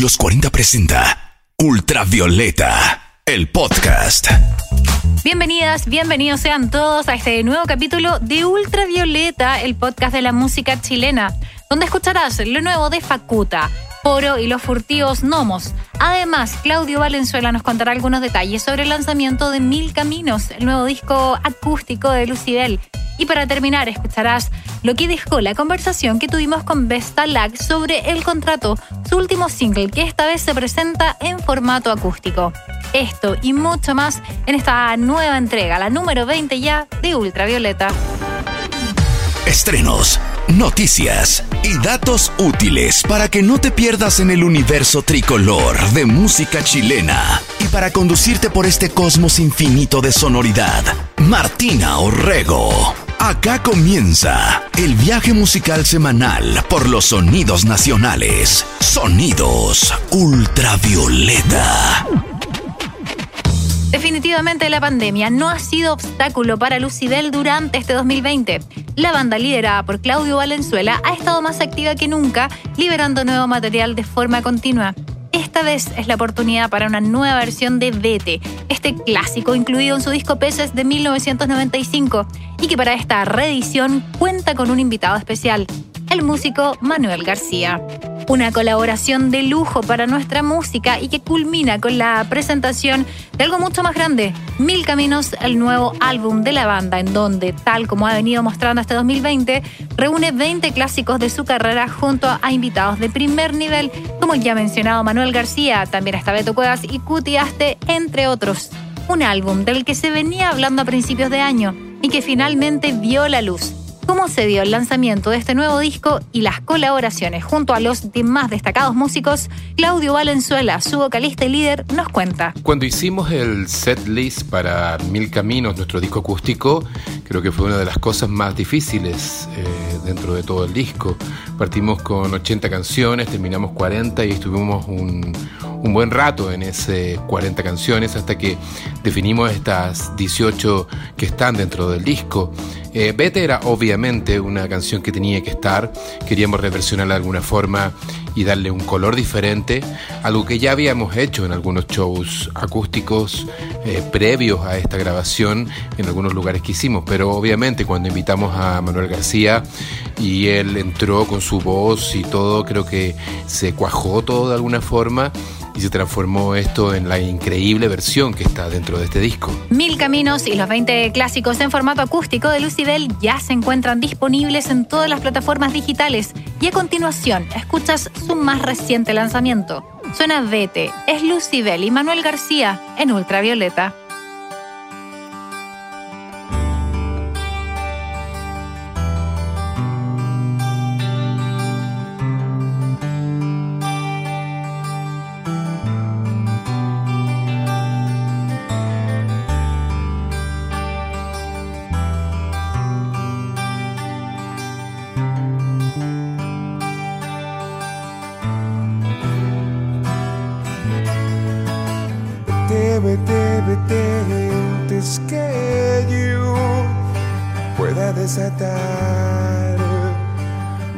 Los 40 presenta Ultravioleta, el podcast. Bienvenidas, bienvenidos sean todos a este nuevo capítulo de Ultravioleta, el podcast de la música chilena, donde escucharás lo nuevo de Facuta, Poro y los furtivos Nomos. Además, Claudio Valenzuela nos contará algunos detalles sobre el lanzamiento de Mil Caminos, el nuevo disco acústico de Lucibel. Y para terminar, escucharás lo que dejó la conversación que tuvimos con Vesta Lag sobre el contrato, su último single que esta vez se presenta en formato acústico. Esto y mucho más en esta nueva entrega, la número 20 ya de Ultravioleta. Estrenos, noticias y datos útiles para que no te pierdas en el universo tricolor de música chilena y para conducirte por este cosmos infinito de sonoridad. Martina Orrego. Acá comienza el viaje musical semanal por los sonidos nacionales. Sonidos ultravioleta. Definitivamente la pandemia no ha sido obstáculo para Lucibel durante este 2020. La banda liderada por Claudio Valenzuela ha estado más activa que nunca, liberando nuevo material de forma continua. Esta vez es la oportunidad para una nueva versión de Vete, este clásico incluido en su disco Peces de 1995 y que para esta reedición cuenta con un invitado especial, el músico Manuel García. Una colaboración de lujo para nuestra música y que culmina con la presentación de algo mucho más grande, Mil Caminos, el nuevo álbum de la banda, en donde, tal como ha venido mostrando este 2020, reúne 20 clásicos de su carrera junto a invitados de primer nivel, como ya mencionado Manuel García, también está Beto Cuevas y Cuti Aste, entre otros. Un álbum del que se venía hablando a principios de año y que finalmente vio la luz cómo se dio el lanzamiento de este nuevo disco y las colaboraciones junto a los más destacados músicos, Claudio Valenzuela, su vocalista y líder, nos cuenta. Cuando hicimos el set list para Mil Caminos, nuestro disco acústico, creo que fue una de las cosas más difíciles eh, dentro de todo el disco. Partimos con 80 canciones, terminamos 40 y estuvimos un, un buen rato en ese 40 canciones hasta que definimos estas 18 que están dentro del disco. Eh, Vete era obviamente una canción que tenía que estar, queríamos reversionarla de alguna forma y darle un color diferente, algo que ya habíamos hecho en algunos shows acústicos eh, previos a esta grabación en algunos lugares que hicimos, pero obviamente cuando invitamos a Manuel García y él entró con su voz y todo, creo que se cuajó todo de alguna forma y se transformó esto en la increíble versión que está dentro de este disco. Mil Caminos y los 20 clásicos en formato acústico de Lucibel ya se encuentran disponibles en todas las plataformas digitales y a continuación escuchas su más reciente lanzamiento. Suena Vete, es Lucibel y Manuel García en Ultravioleta. Desatar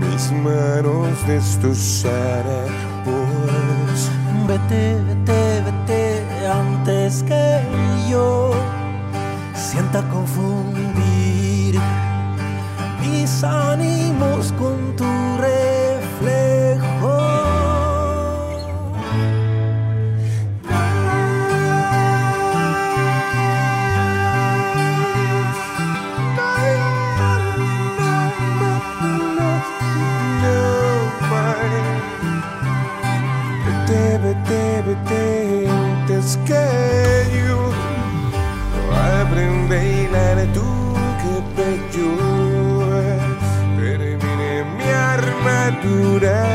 mis manos destrozadas. Vete, vete, vete antes que yo sienta confundir mis ánimos con shoot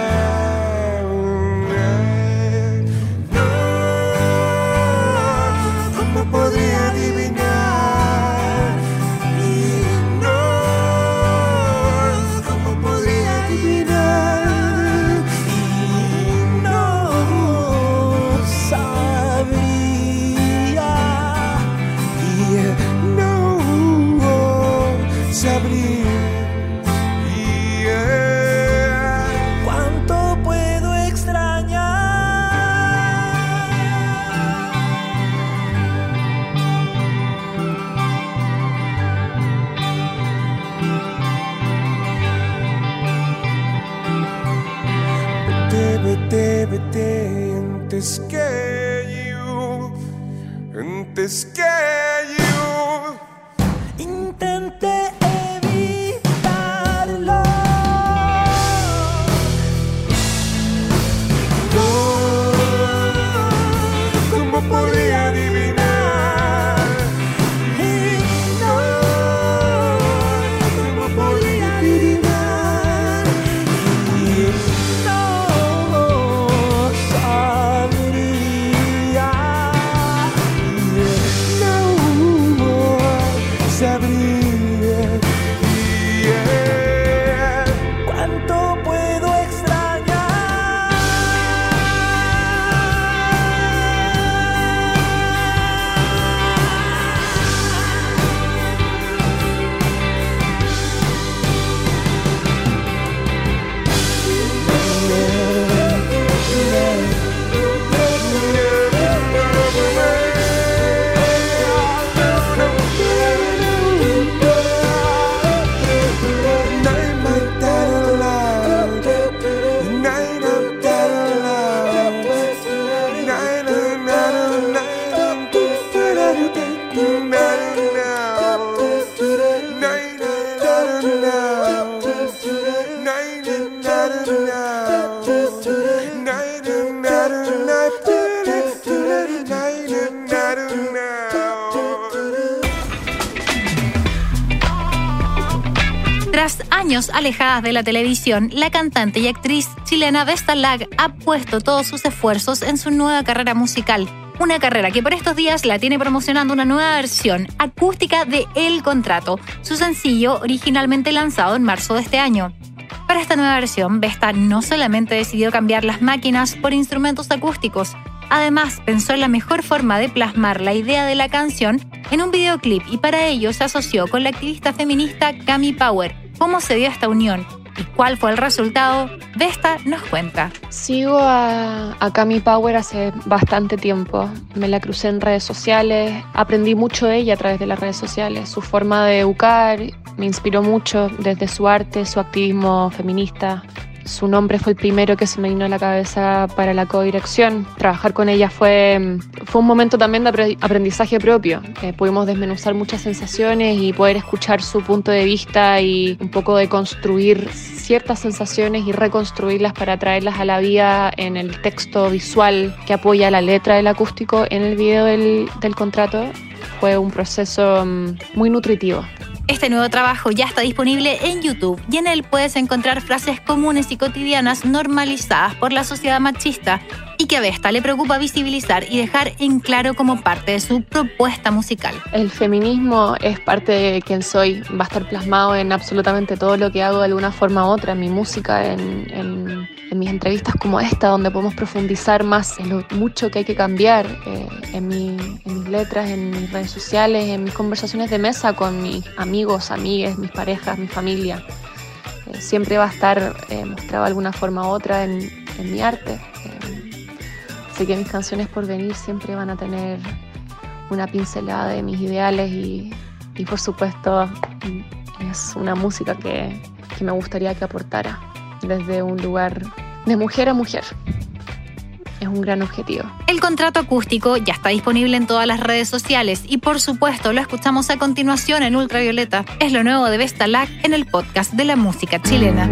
alejadas de la televisión, la cantante y actriz chilena Vesta Lag ha puesto todos sus esfuerzos en su nueva carrera musical. Una carrera que por estos días la tiene promocionando una nueva versión acústica de El Contrato, su sencillo originalmente lanzado en marzo de este año. Para esta nueva versión, Vesta no solamente decidió cambiar las máquinas por instrumentos acústicos, además pensó en la mejor forma de plasmar la idea de la canción en un videoclip y para ello se asoció con la activista feminista Cami Power. ¿Cómo se dio esta unión? ¿Y cuál fue el resultado? Vesta nos cuenta. Sigo a, a Cami Power hace bastante tiempo. Me la crucé en redes sociales. Aprendí mucho de ella a través de las redes sociales. Su forma de educar me inspiró mucho desde su arte, su activismo feminista. Su nombre fue el primero que se me vino a la cabeza para la codirección. Trabajar con ella fue, fue un momento también de apre- aprendizaje propio. Eh, pudimos desmenuzar muchas sensaciones y poder escuchar su punto de vista y un poco de construir ciertas sensaciones y reconstruirlas para traerlas a la vida en el texto visual que apoya la letra del acústico en el video del, del contrato. Fue un proceso mm, muy nutritivo. Este nuevo trabajo ya está disponible en YouTube y en él puedes encontrar frases comunes y cotidianas normalizadas por la sociedad machista y que a Vesta le preocupa visibilizar y dejar en claro como parte de su propuesta musical. El feminismo es parte de quien soy, va a estar plasmado en absolutamente todo lo que hago de alguna forma u otra, en mi música, en, en- en mis entrevistas como esta, donde podemos profundizar más en lo mucho que hay que cambiar, eh, en, mi- en mis letras, en mis redes sociales, en mis conversaciones de mesa con mis amigos, amigues, mis parejas, mi familia. Eh, siempre va a estar eh, mostrado de alguna forma u otra en, en mi arte. Eh, así que mis canciones por venir siempre van a tener una pincelada de mis ideales y, y por supuesto es una música que, que me gustaría que aportara desde un lugar de mujer a mujer. Es un gran objetivo. El contrato acústico ya está disponible en todas las redes sociales y por supuesto lo escuchamos a continuación en Ultravioleta. Es lo nuevo de Vesta Lac en el podcast de la música chilena.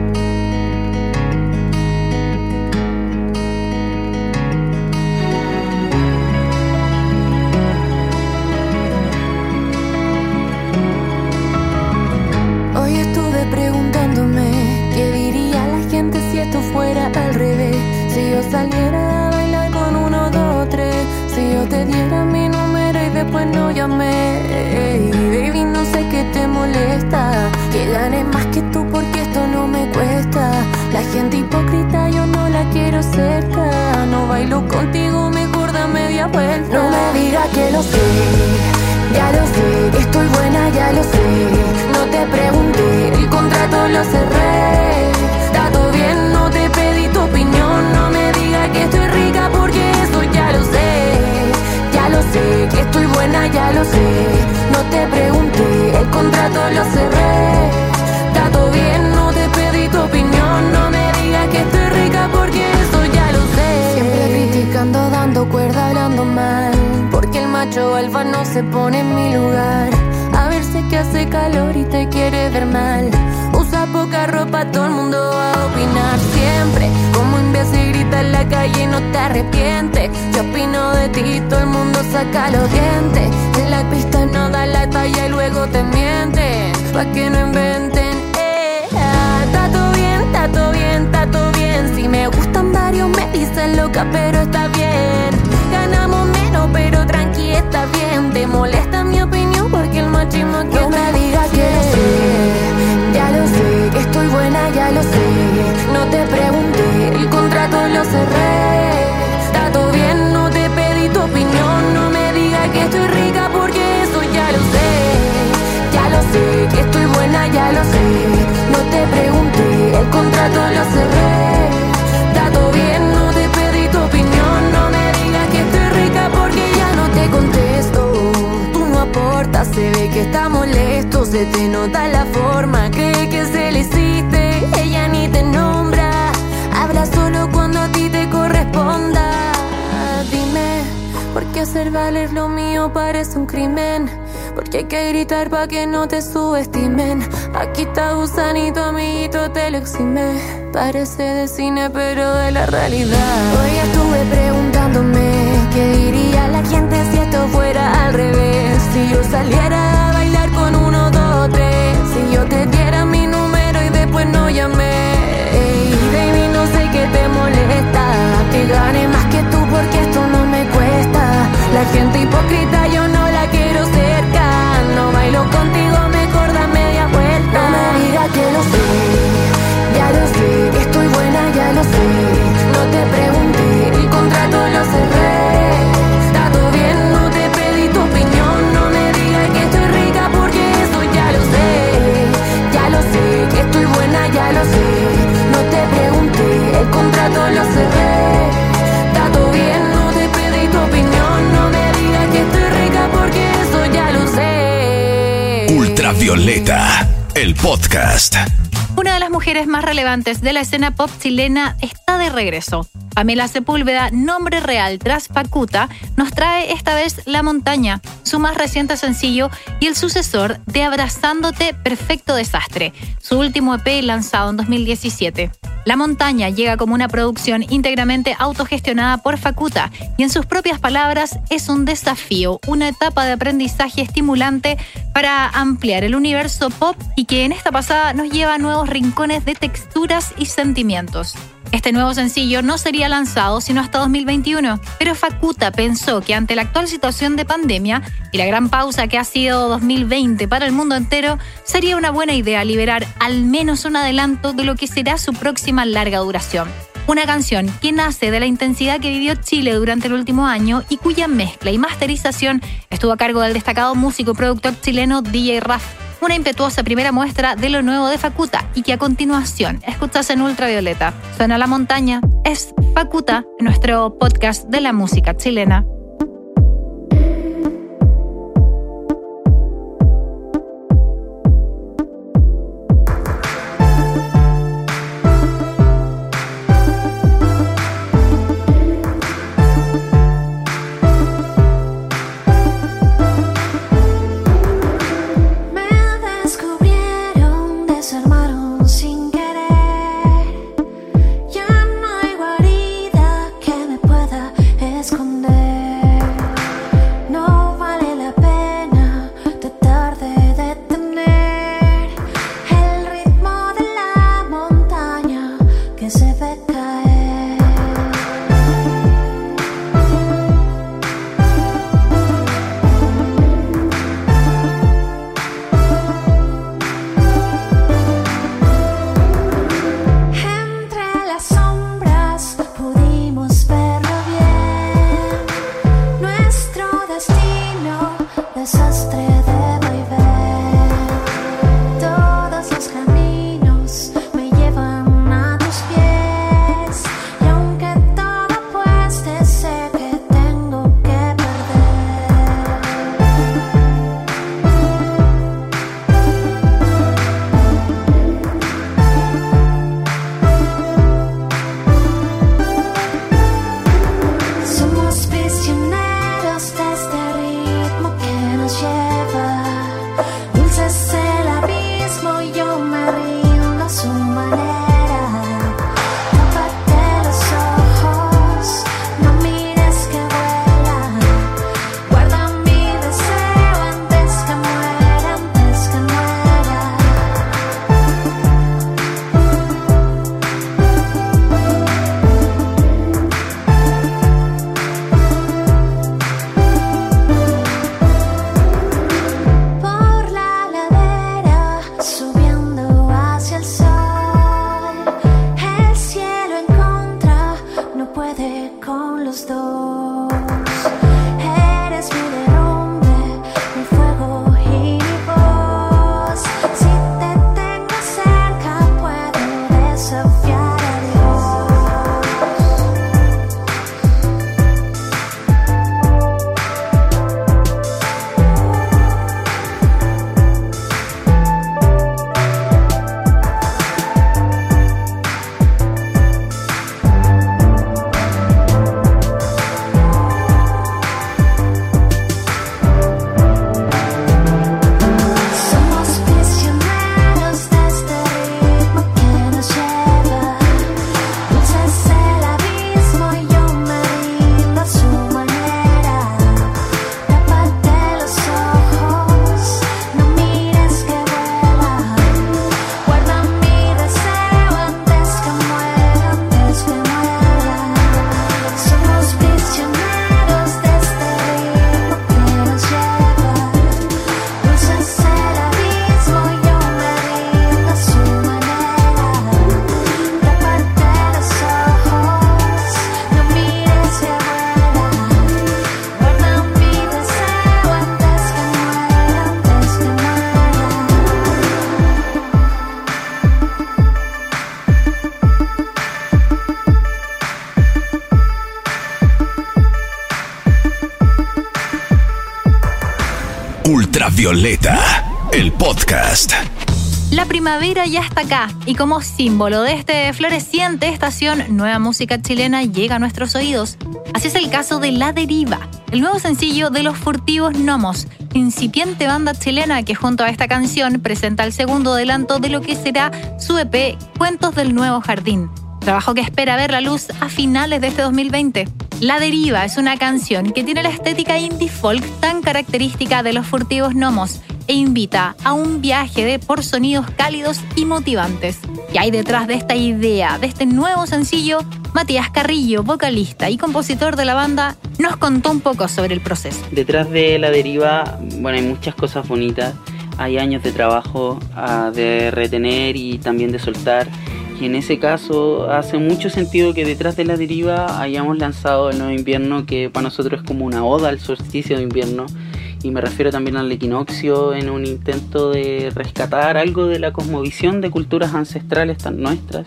lo cerré. Está bien, no te pedí tu opinión. No me digas que estoy rica porque eso ya lo sé. Ya lo sé, que estoy buena, ya lo sé. No te pregunté, el contrato lo cerré. Está todo bien, no te pedí tu opinión. No me digas que estoy rica porque eso ya lo sé. Siempre criticando, dando cuerda, hablando mal. Porque el macho alfa no se pone en mi lugar. A ver, sé que hace calor y te quiere ver mal Poca ropa, todo el mundo va a opinar siempre. Como imbécil grita en la calle y no te arrepientes. Yo opino de ti, todo el mundo saca los dientes. En la pista no da la talla y luego te mienten. Pa' que no inventen, eh. ah, todo bien, todo bien, todo bien. Si me gustan varios me dicen loca, pero está bien. Ganamos menos, pero tranqui, contrato lo cerré. Todo bien, no te pedí tu opinión. No me digas que estoy rica porque ya no te contesto. Tú no aportas, se ve que está molesto. Se te nota la forma, cree que se le hiciste. Ella ni te nombra. Habla solo cuando a ti te corresponda. Dime, ¿por qué hacer valer lo mío parece un crimen? Porque hay que gritar pa' que no te subestimen. Aquí está gusanito, amiguito, te lo exime. Parece de cine, pero de la realidad. Hoy estuve preguntándome qué diría la gente si esto fuera al revés. Si yo saliera a bailar con uno, dos, tres. Si yo te diera mi número y después no llamé. Ey, baby, no sé qué te molesta. Que gane más que tú porque esto no me cuesta. La gente hipócrita ya lo sé. Que estoy buena, ya lo sé. No te pregunté, el contrato lo cerré. Está bien, no te pedí tu opinión. No me digas que estoy rica porque eso ya lo sé. Ya lo sé, que estoy buena, ya lo sé. No te pregunté, el contrato lo cerré. Está bien, no te pedí tu opinión. No me digas que estoy rica porque eso ya lo sé. Ultravioleta, el podcast. Las mujeres más relevantes de la escena pop chilena está de regreso. Pamela Sepúlveda, nombre real tras Pacuta, nos trae esta vez La Montaña, su más reciente sencillo y el sucesor de Abrazándote Perfecto Desastre, su último EP lanzado en 2017. La Montaña llega como una producción íntegramente autogestionada por Facuta y en sus propias palabras es un desafío, una etapa de aprendizaje estimulante para ampliar el universo pop y que en esta pasada nos lleva a nuevos rincones de texturas y sentimientos. Este nuevo sencillo no sería lanzado sino hasta 2021, pero Facuta pensó que ante la actual situación de pandemia y la gran pausa que ha sido 2020 para el mundo entero, sería una buena idea liberar al menos un adelanto de lo que será su próxima larga duración. Una canción que nace de la intensidad que vivió Chile durante el último año y cuya mezcla y masterización estuvo a cargo del destacado músico y productor chileno DJ Raf una impetuosa primera muestra de lo nuevo de Facuta y que a continuación escuchas en Ultravioleta. Suena la montaña, es Facuta, nuestro podcast de la música chilena. Ultravioleta, el podcast. La primavera ya está acá y como símbolo de este floreciente estación, nueva música chilena llega a nuestros oídos. Así es el caso de La Deriva, el nuevo sencillo de Los Furtivos Gnomos, incipiente banda chilena que junto a esta canción presenta el segundo adelanto de lo que será su EP Cuentos del Nuevo Jardín, trabajo que espera ver la luz a finales de este 2020. La Deriva es una canción que tiene la estética indie folk tan característica de los furtivos gnomos e invita a un viaje de por sonidos cálidos y motivantes. Y hay detrás de esta idea, de este nuevo sencillo, Matías Carrillo, vocalista y compositor de la banda, nos contó un poco sobre el proceso. Detrás de la deriva, bueno, hay muchas cosas bonitas. Hay años de trabajo ah, de retener y también de soltar. En ese caso hace mucho sentido que detrás de la deriva hayamos lanzado el nuevo invierno, que para nosotros es como una oda al solsticio de invierno. Y me refiero también al equinoccio en un intento de rescatar algo de la cosmovisión de culturas ancestrales tan nuestras,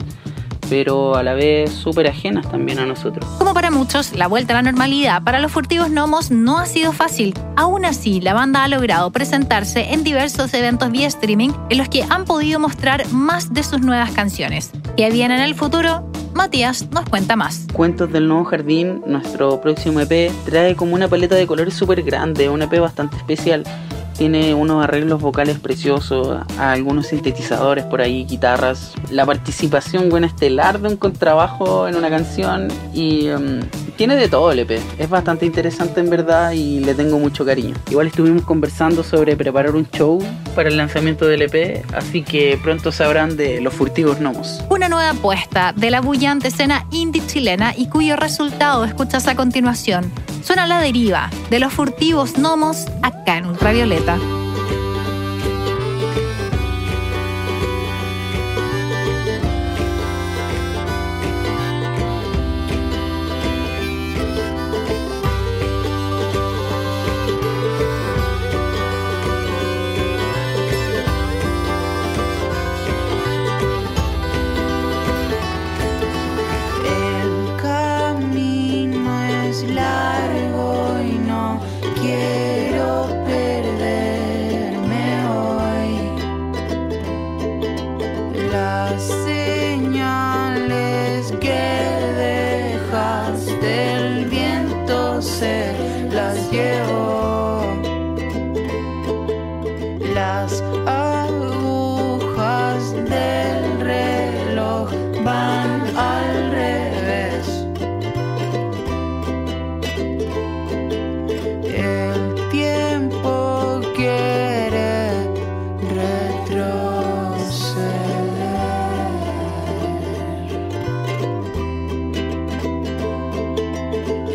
pero a la vez súper ajenas también a nosotros. Como para muchos, la vuelta a la normalidad para los furtivos gnomos no ha sido fácil. Aún así, la banda ha logrado presentarse en diversos eventos vía streaming en los que han podido mostrar más de sus nuevas canciones. ¿Qué viene en el futuro? Matías nos cuenta más. Cuentos del Nuevo Jardín, nuestro próximo EP, trae como una paleta de colores súper grande, un EP bastante especial. Tiene unos arreglos vocales preciosos, algunos sintetizadores por ahí, guitarras, la participación buena estelar de un contrabajo en una canción y um, tiene de todo el EP. Es bastante interesante en verdad y le tengo mucho cariño. Igual estuvimos conversando sobre preparar un show para el lanzamiento del EP, así que pronto sabrán de Los Furtivos Gnomos. Una nueva apuesta de la bullante escena indie chilena y cuyo resultado escuchas a continuación. Suena la deriva de los furtivos gnomos acá en Ultravioleta.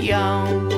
young.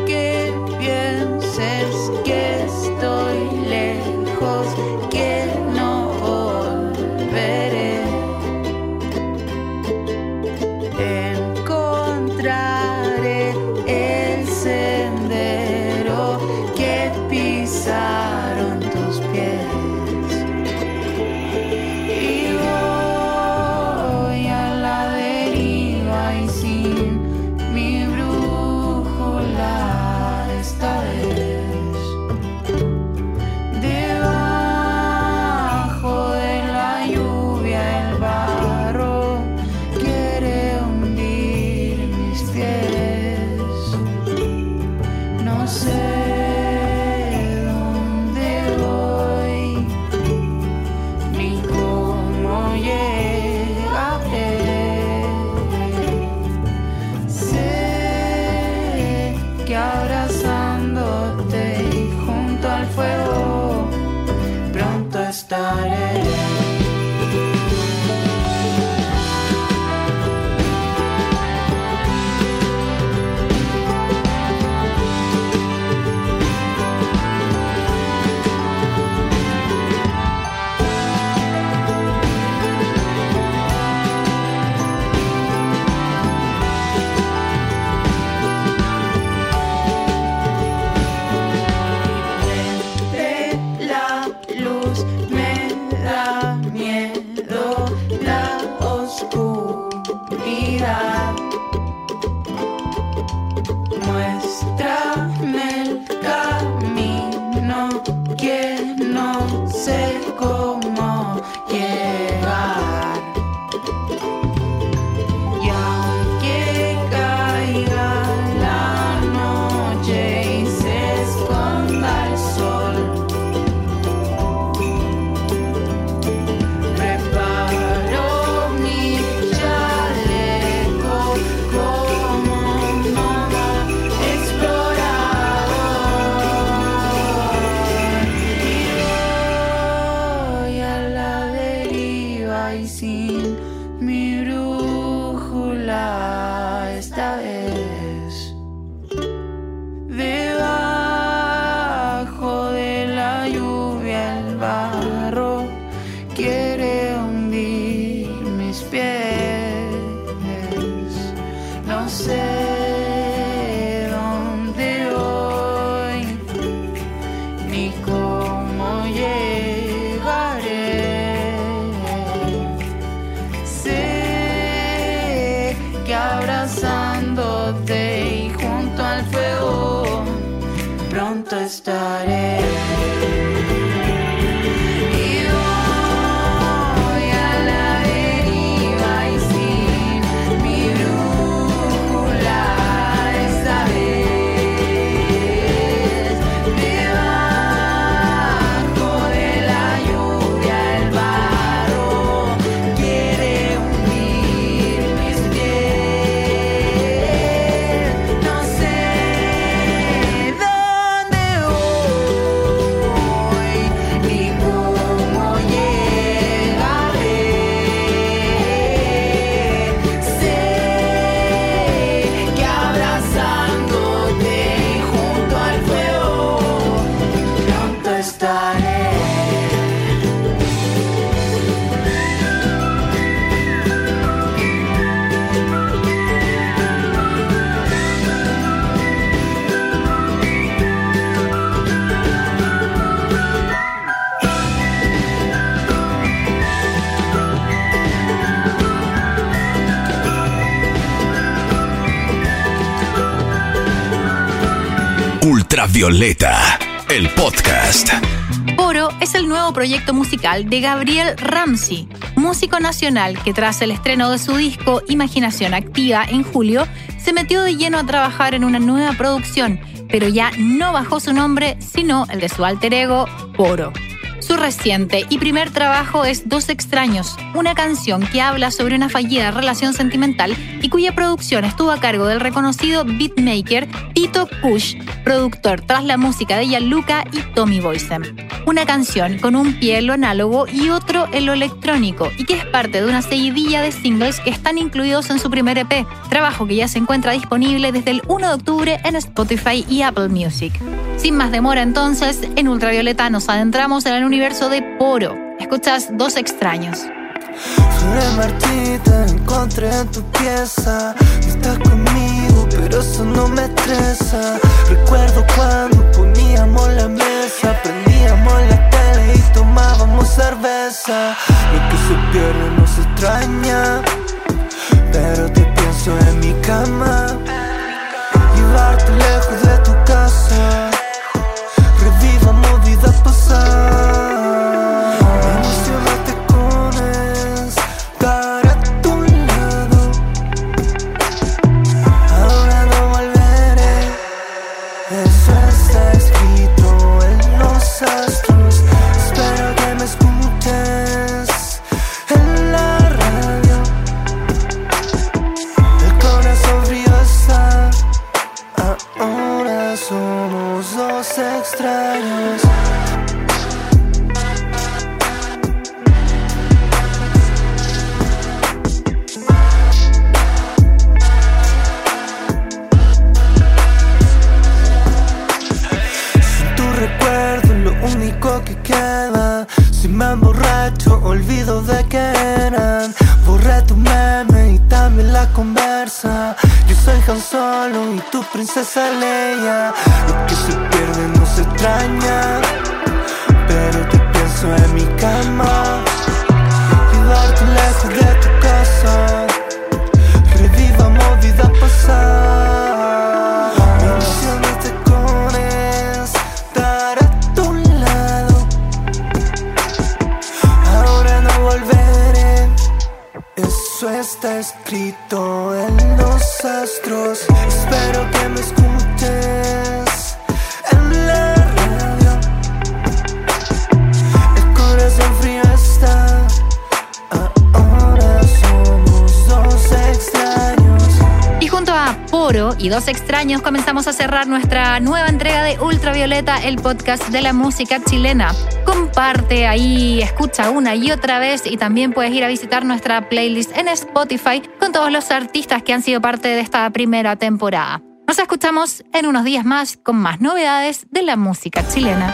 nuestra Ultravioleta, el podcast. Poro es el nuevo proyecto musical de Gabriel Ramsey, músico nacional que tras el estreno de su disco Imaginación Activa en julio, se metió de lleno a trabajar en una nueva producción, pero ya no bajo su nombre, sino el de su alter ego, Poro. Su reciente y primer trabajo es Dos extraños, una canción que habla sobre una fallida relación sentimental y cuya producción estuvo a cargo del reconocido beatmaker Tito Kush, productor tras la música de Gianluca y Tommy Boysem. Una canción con un pie en lo análogo y otro en lo electrónico y que es parte de una seguidilla de singles que están incluidos en su primer EP, trabajo que ya se encuentra disponible desde el 1 de octubre en Spotify y Apple Music. Sin más demora entonces, en Ultravioleta nos adentramos en el universo de Poro. Escuchas Dos extraños. Flores marchitas encontré en tu pieza. No estás conmigo, pero eso no me estresa. Recuerdo cuando poníamos la mesa, prendíamos la tele y tomábamos cerveza. Lo que se pierde no se extraña, pero te pienso en mi cama. Llevarte lejos de me emborracho, olvido de que eran. Borré tu meme y también la conversa. Yo soy Han Solo y tu princesa Leia. Lo que se pierde no se extraña. Pero te pienso en mi cama. Llevarte lejos de tu casa. Revivamos vida pasada. Escrito en los astros. Poro y Dos Extraños comenzamos a cerrar nuestra nueva entrega de Ultravioleta, el podcast de la música chilena. Comparte ahí, escucha una y otra vez y también puedes ir a visitar nuestra playlist en Spotify con todos los artistas que han sido parte de esta primera temporada. Nos escuchamos en unos días más con más novedades de la música chilena.